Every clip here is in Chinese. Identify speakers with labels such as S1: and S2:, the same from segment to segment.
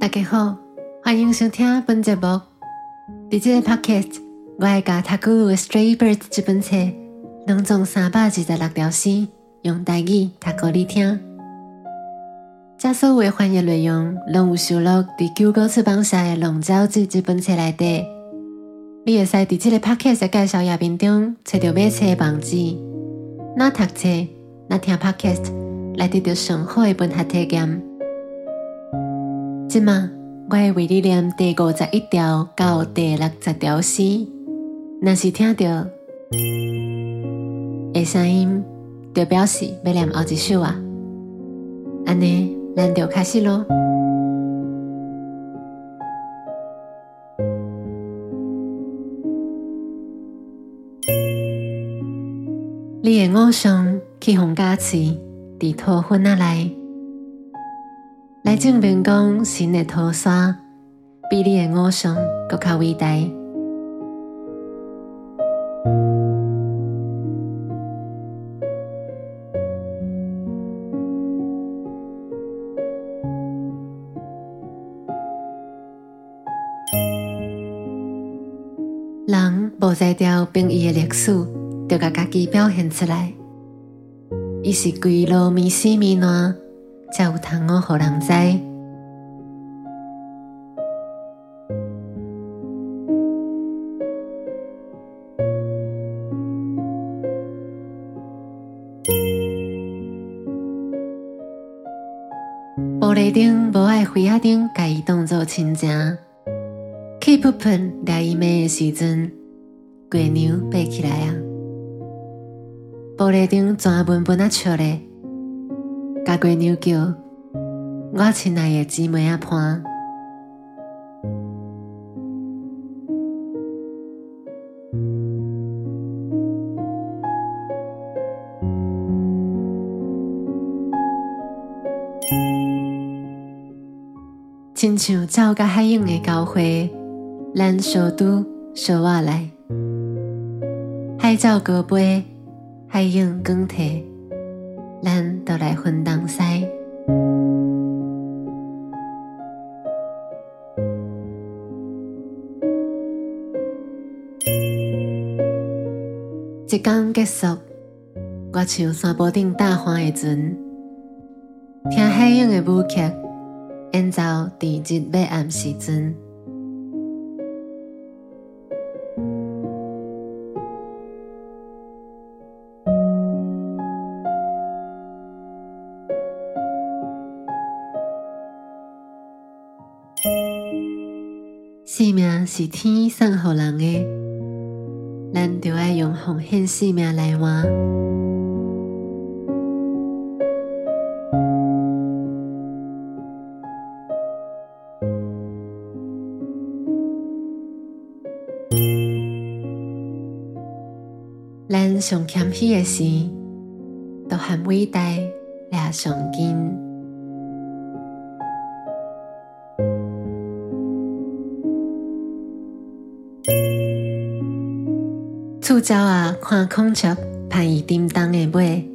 S1: 大家好，欢迎收听本节目。伫这个 podcast，我会教读古《Stray Birds》这本册，两种三百二十六条诗，用台语读给你听。这所有的翻译内容，拢有收录伫九歌出版社的《龙舟子》这本册内底。你会使伫这个 podcast 的介绍页面中，找到买册的网址。那读册，那听 podcast，来得到上好的文学体验。今晚，我会为你念第五十一条到第六十条诗。若是听到的声音，就表示要念后一首啊。安尼，咱就开始咯。你的偶像去红加持，伫土昏仔来。来证明讲，神的土沙比你的偶像更较伟大。人无在调变伊的历史，就甲家己表现出来。伊是规路迷死迷乱。才有通我互人知。玻璃顶无爱灰仔顶，甲伊当作亲情。去不喷掠伊妹的时阵，月娘爬起来啊！玻璃顶全本本啊笑咧。甲龟牛叫，我亲爱的姊妹啊伴。亲像照甲海影的交汇，咱小拄小我来，海照高飞，海影更替。咱都来分东西。一天结束，我像山坡顶大花的船，听海影的舞曲，演奏伫日要暗时阵。生命是天送予人的，咱就爱用奉献生命来换。咱上谦虚的事，都很伟大，也上紧。触礁啊，看孔雀攀伊叮当的尾，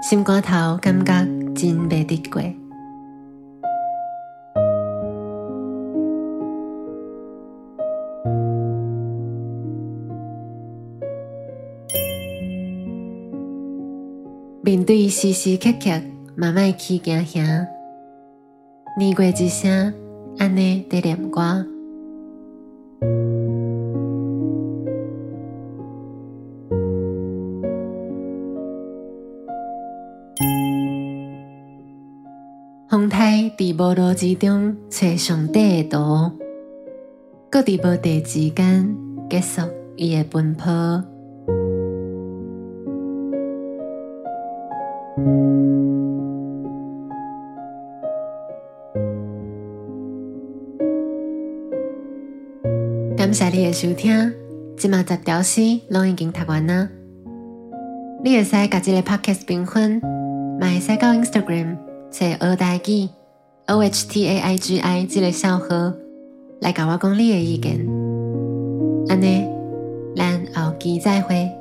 S1: 心肝头感觉真袂得过。面对时时刻刻慢慢去行行，年过一声，安尼在念歌。风台伫无路之中找上帝的图，搁伫无地之间结束伊的奔波。感谢你的收听，今麦十条诗拢已经读完啦。你会使甲即个 podcast 评分，嘛会使到 Instagram。找学大记 O H T A I G I 这个小号来甲我讲你的意见，安尼，咱后期再会。